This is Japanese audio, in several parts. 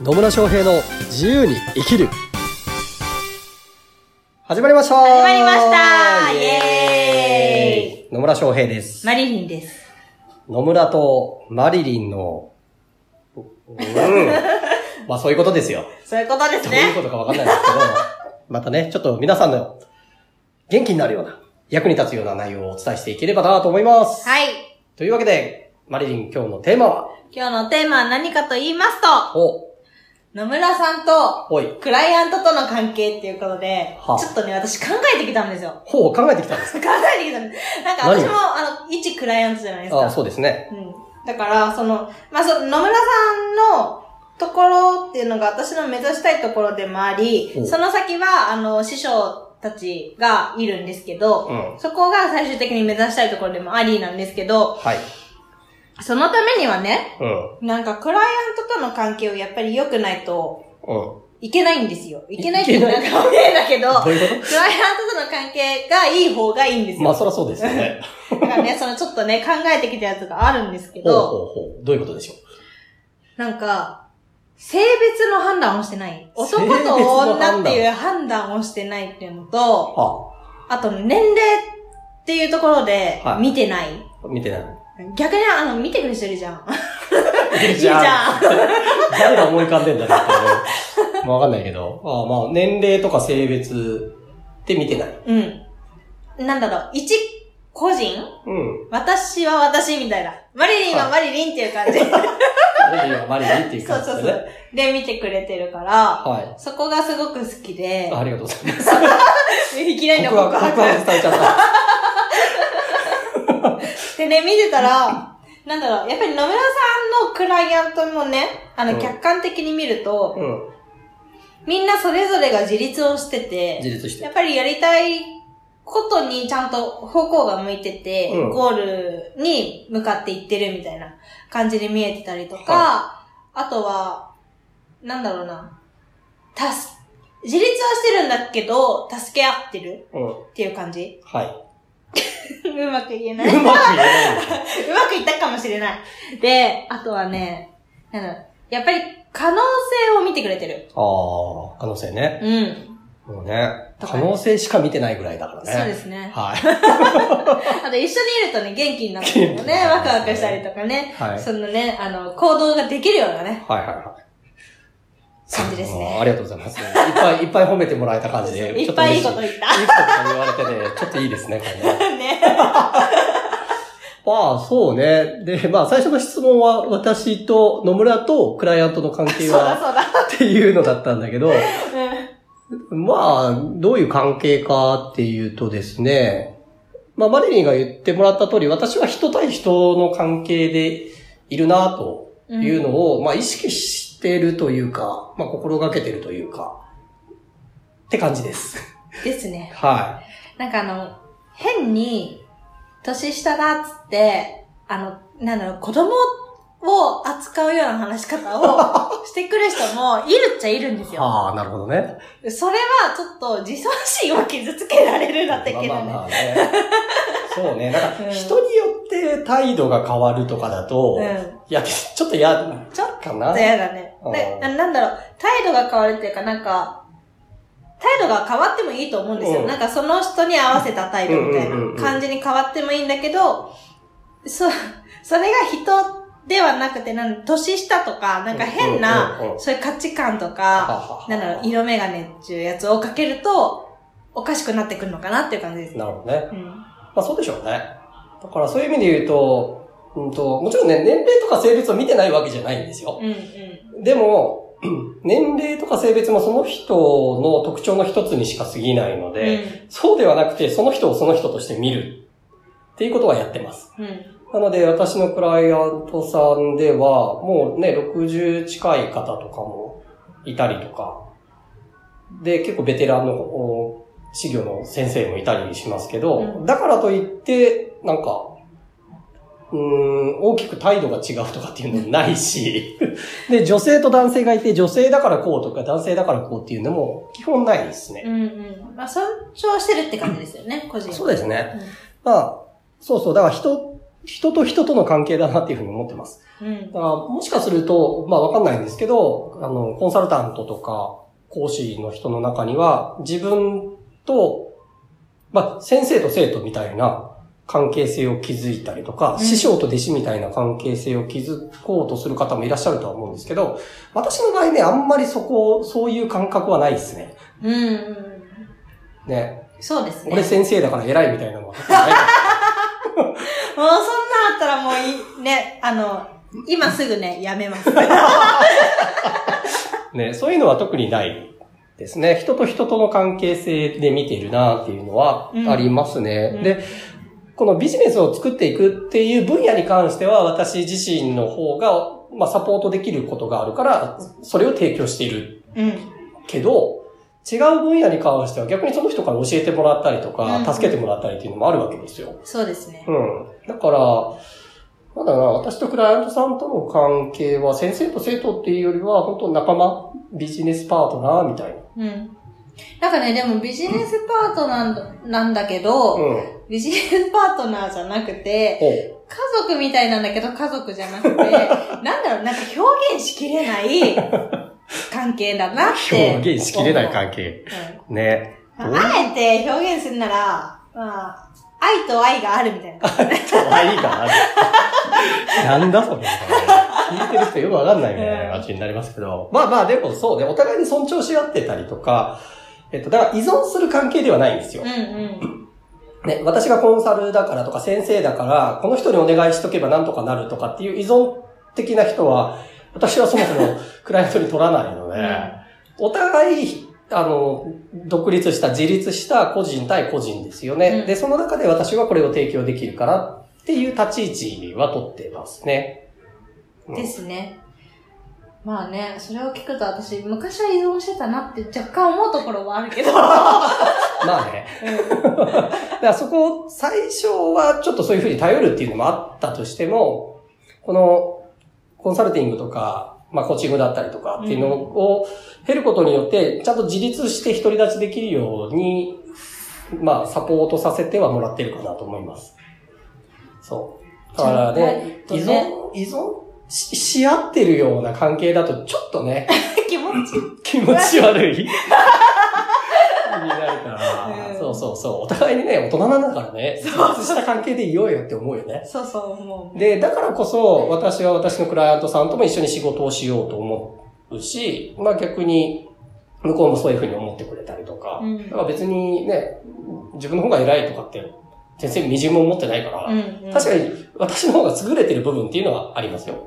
野村翔平の自由に生きる始まりました始まりましたイエ野村翔平です。マリリンです。野村とマリリンの、うん。まあそういうことですよ。そういうことですどういうね。ことかわかんないですけど、またね、ちょっと皆さんの元気になるような、役に立つような内容をお伝えしていければなと思います。はい。というわけで、マリリン今日のテーマは、今日のテーマは何かと言いますと、お、野村さんとクライアントとの関係っていうことで、はあちょっとね、私考えてきたんですよ。ほう考えてきたんです考えてきたんです。なんか何？私も、あの、一クライアントじゃないですか。ああ、そうですね。うん。だから、その、まあ、その、野村さんのところっていうのが私の目指したいところでもありお、その先は、あの、師匠たちがいるんですけど、うん。そこが最終的に目指したいところでもありなんですけど、はい。そのためにはね、うん。なんかクライアントとの関係をやっぱり良くないとうん。いけないんですよ。いけないってなんか変だけど、どういうこクライアントとの関係がいい方がいいんですよ。とまあそりゃそうですよね。だからね、そのちょっとね、考えてきたやつがあるんですけほうほうど、ほう。どういうことでしょう？なんか、性別の判断をしてない。男と女っていう判断をしてないっていうのと、はあと年齢っていうところではい見てない。あ、見てない。逆にあの、見てくる人いるじゃん。いいじゃん誰が思い浮かんでんだろうってね。まあわかんないけど。ああまあ、年齢とか性別って見てない。うん。なんだろう、一個人？うん。私は私みたいな。マリリンはマリリンっていう感じ。マリリンはマリリンっていうそうそうそう感じで見てくれてるから、はい。そこがすごく好きで、あありがとうございます。いきなりの告白、告告白白。されちゃった。でね、見てたら、なんだろう、やっぱり野村さんのクライアントもね、あの、うん客観的に見ると、うん。みんなそれぞれが自立をしてて、自立してや。っぱりやりたいことにちゃんと方向が向いてて、うんゴールに向かっていってるみたいな感じで見えてたりとか、はあとは、なんだろうな、たす、自立はしてるんだけど、助け合ってるうん。っていう感じはい。うまく言えなうい。うままく言えないんだ。くいったかもしれない。で、あとはね、なんだろうやっぱり可能性を見てくれてる。ああ、可能性ね。うん。もうね、可能性しか見てないぐらいだからね。そうですね。はい。あと一緒にいるとね、元気になったりとかね、ワクワクしたりとかね、はい。そのね、あの、行動ができるようなね、はいはいはい。感じですねありがとうございます。いっぱいいっぱい褒めてもらえた感じで。いっぱいいいこと言言った。いいこと言われてね、ちょっといいですね、これね。ね。まあ、そうね。で、まあ、最初の質問は、私と野村とクライアントの関係は。っていうのだったんだけど、うんまあ、どういう関係かっていうとですね、まあ、マリリンが言ってもらった通り、私は人対人の関係でいるな、というのを、まあ、意識してるというか、まあ、心がけてるというか、って感じです。ですね。はなんかあの、変に、年下だっつって、あの、なんだろう、子供を扱うような話し方を してくる人もいるっちゃいるんですい。よ。はあ、なるほどね。それはちょっと自尊心を傷つけられるだってけどね。まあまあまあね。そうね。なんかう、ん人によって態度が変わるとかだと、うんいや、ちょっと嫌ちょっかな。と嫌だね。うんでななんだろう、態度が変わるっていうか、なんか、態度が変わってもいいと思うんですよ。うんなんかその人に合わせた態度みたいな感じに変わってもいいんだけど、そ、それが人ではなくて、なん年下とか、なんか変なそういう価値観とはか、はなんだろう、色眼鏡っていうやつをかけると、おかしくなってくるのかなっていう感じです。なるほどね。うん。まあそうでしょうね。だからそういう意味で言うと、うんと、もちろんね、年齢とか性別を見てないわけじゃないんですよ。うんうん。でも、年齢とか性別もその人の特徴の一つにしか過ぎないので、そうではなくて、その人をその人として見るっていうことはやってます。うん。うん。なので、私のクライアントさんでは、もうね、60近い方とかもいたりとか、で、結構ベテランのお資料の先生もいたりしますけど、うんだからといって、なんか、うーん、大きく態度が違うとかっていうのもないし、で、女性と男性がいて、女性だからこうとか、男性だからこうっていうのも基本ないですね。うんうん。まあ、尊重してるって感じですよね、個人は。そうですね。うんまあ、そうそう。だから人人と人との関係だなっていうふうに思ってます。うんだ。からもしかすると、まあわかんないんですけど、あの、コンサルタントとか講師の人の中には、自分と、まあ先生と生徒みたいな関係性を築いたりとか、うん師匠と弟子みたいな関係性を築こうとする方もいらっしゃるとは思うんですけど、私の場合ね、あんまりそこ、そういう感覚はないですね。うんうん。ね。そうですね。俺先生だから偉いみたいなのは。もうそんなんあったらもういい、ね、あの、今すぐね、やめます。ね、そういうのは特にないですね。人と人との関係性で見ているなっていうのはうんありますね。うんで、このビジネスを作っていくっていう分野に関しては私自身の方が、まあ、サポートできることがあるから、それを提供しているうん。けど、違う分野に関しては逆にその人から教えてもらったりとか、うん助けてもらったりっていうのもあるわけですよ。そうですね。うん。だから、まだな、私とクライアントさんとの関係は先生と生徒っていうよりは、本当仲間、ビジネスパートナーみたいうん。なんかね、でもビジネスパートナーなんだけど、な。うん。ビジネスパートナーじゃなくて、ほ家族みたいなんだけど家族じゃなくて、なんだろう、なんか表現しきれない関係だなって。表現しきれない関係。うんあえて表現するなら、まあ、愛と愛があるみたいな。可愛いかな。なんだそれ。聞いてる人よくわかんないね、うん感じになりますけど。まあまあ、でもそうね、お互いに尊重し合ってたりとか、えっと、だから依存する関係ではないんですようん。うん。ね、私がコンサルだからとか先生だから、この人にお願いしとけばなんとかなるとかっていう依存的な人は、私はそもそも クライアントに取らないので、お互い、あの、独立した、自立した個人対個人ですよね。うんで、その中で私はこれを提供できるからっていう立ち位置は取ってますね。うんですね。まあね、それを聞くと私、昔は依存してたなって若干思うところはあるけど。まあね。だからそこ、最初はちょっとそういうふうに頼るっていうのもあったとしても、この、コンサルティングとか、まあコーチングだったりとかっていうのを経ることによって、ちゃんと自立して独り立ちできるように、まあサポートさせてはもらってるかなと思います。そう。だからね、ね存、依存？しし合ってるような関係だとちょっとね、気持ち。気持ち悪い。になるから、うんそうそうそう。お互いにね、大人なんだからね、自立した関係でいようよって思うよね。そうそう思う。で、だからこそ、私は私のクライアントさんとも一緒に仕事をしようと思うし、まあ逆に、向こうもそういうふうに思ってくれたりとか、うんだから別にね、自分の方が偉いとかって、全然みじんも思ってないから、うん、うん。確かに私の方が優れてる部分っていうのはありますよ。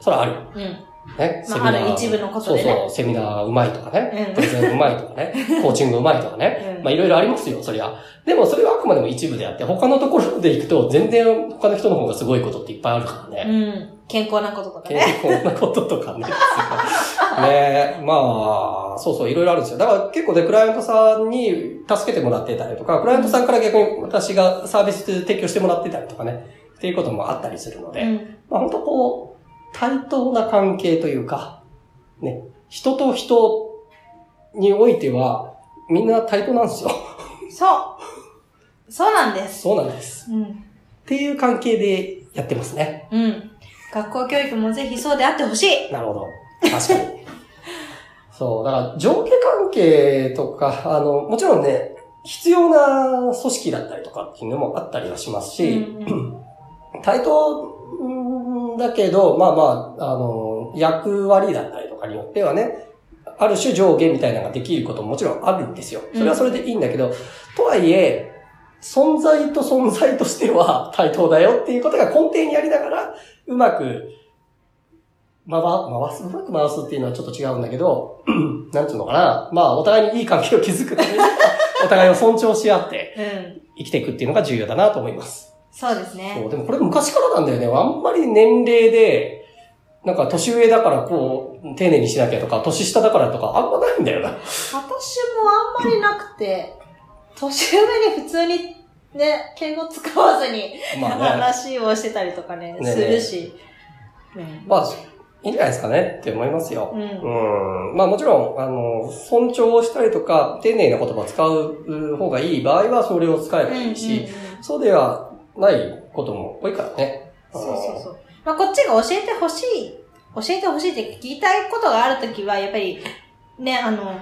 それはあるよ。うん。ね、まあある一部のことでねそうそう、セミナーがうまいとかね、うんプレゼンうまいとかね、コーチングうまいとかね、うんまあいろいろありますよ、そりゃ。でもそれはあくまでも一部であって、他のところで行くと全然他の人の方がすごいことっていっぱいあるからね。うん。健康なこととか健ね。康なこととかね。ねまあ、そうそう、いろいろあるんですよ。だから結構ね、クライアントさんに助けてもらってたりとか、クライアントさんから逆に私がサービス提供してもらってたりとかね、っていうこともあったりするので、うん。まあ本当こう、対等な関係というか、ね、人と人においては、みんな対等なんですよ。そう。そうなんです。そうなんです。うん。っていう関係でやってますね。うん。学校教育もぜひそうであってほしい。なるほど。確かに。そう、だから上下関係とか、あの、もちろんね、必要な組織だったりとかっていうのもあったりはしますし、うん 対等うんだけど、まあまあ、あの、役割だったりとかによってはね、ある種上下みたいなのができることももちろんあるんですよ。それはそれでいいんだけど、とはいえ、存在と存在としては 対等だよっていうことが根底にありながら、うまく、回、回す、うまく回すっていうのはちょっと違うんだけど、なんつうのかな。まあ、お互いにいい関係を築くためには、お互いを尊重し合ってうん。生きていくっていうのが重要だなと思います。そうですね。そう、でもこれ昔からなんだよね。あんまり年齢で、なんか年上だからこう、丁寧にしなきゃとか、年下だからとか、あんまないんだよな。私もあんまりなくて、年上に普通にね、敬語使わずにまあね。話をしてたりとかね、ねするし。うんまあ、いいんじゃないですかねって思いますよ。うんうん。まあもちろん、あの、尊重したりとか、丁寧な言葉を使う方がいい場合は、それを使えばいいし、そうではないことも多いからね。そうそうそう。まあ、こっちが教えてほしい、教えてほしいって聞きたいことがあるときは、やっぱり、ね、あの、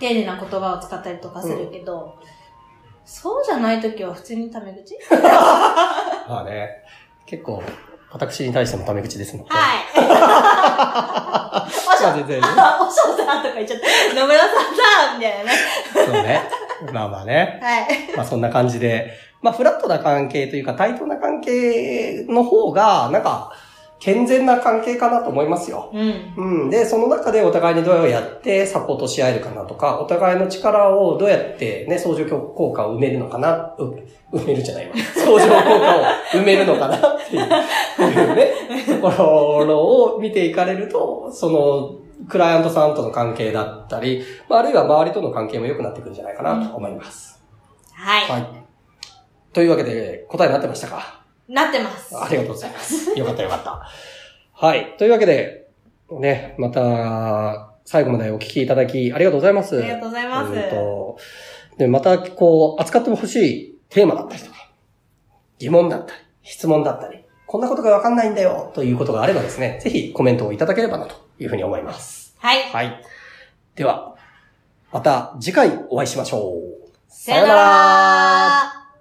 丁寧な言葉を使ったりとかするけど、そうじゃないときは普通にタメ口？まあね、結構、私に対してもタメ口ですので。はい。おしょ、まあ全然ね。あ、おしょさんとか言っちゃった。野村さんさんみたいなね。そうね。まあまあね。はい。まあそんな感じで、まあフラットな関係というか対等な関係の方が、なんか、健全な関係かなと思いますよ。うん。うん。で、その中でお互いにどうやってサポートし合えるかなとか、お互いの力をどうやってね、相乗効果を埋めるのかな、う埋めるじゃないわ。相乗効果を埋めるのかなっていう、いうね、ところを見ていかれると、その、クライアントさんとの関係だったり、まあ、あるいは周りとの関係も良くなってくるんじゃないかなと思います。はい。はい。というわけで、答えになってましたか？なってます。ありがとうございます。よかったよかった。はい。というわけで、ね、また、最後までお聞きいただきありがとうございます。ありがとうございますうんとで、また、こう、扱ってほしいテーマだったりとか、疑問だったり、質問だったり、こんなことがわかんないんだよ、ということがあればですね、ぜひコメントをいただければな、というふうに思います。はい。はい。では、また次回お会いしましょう。さよなら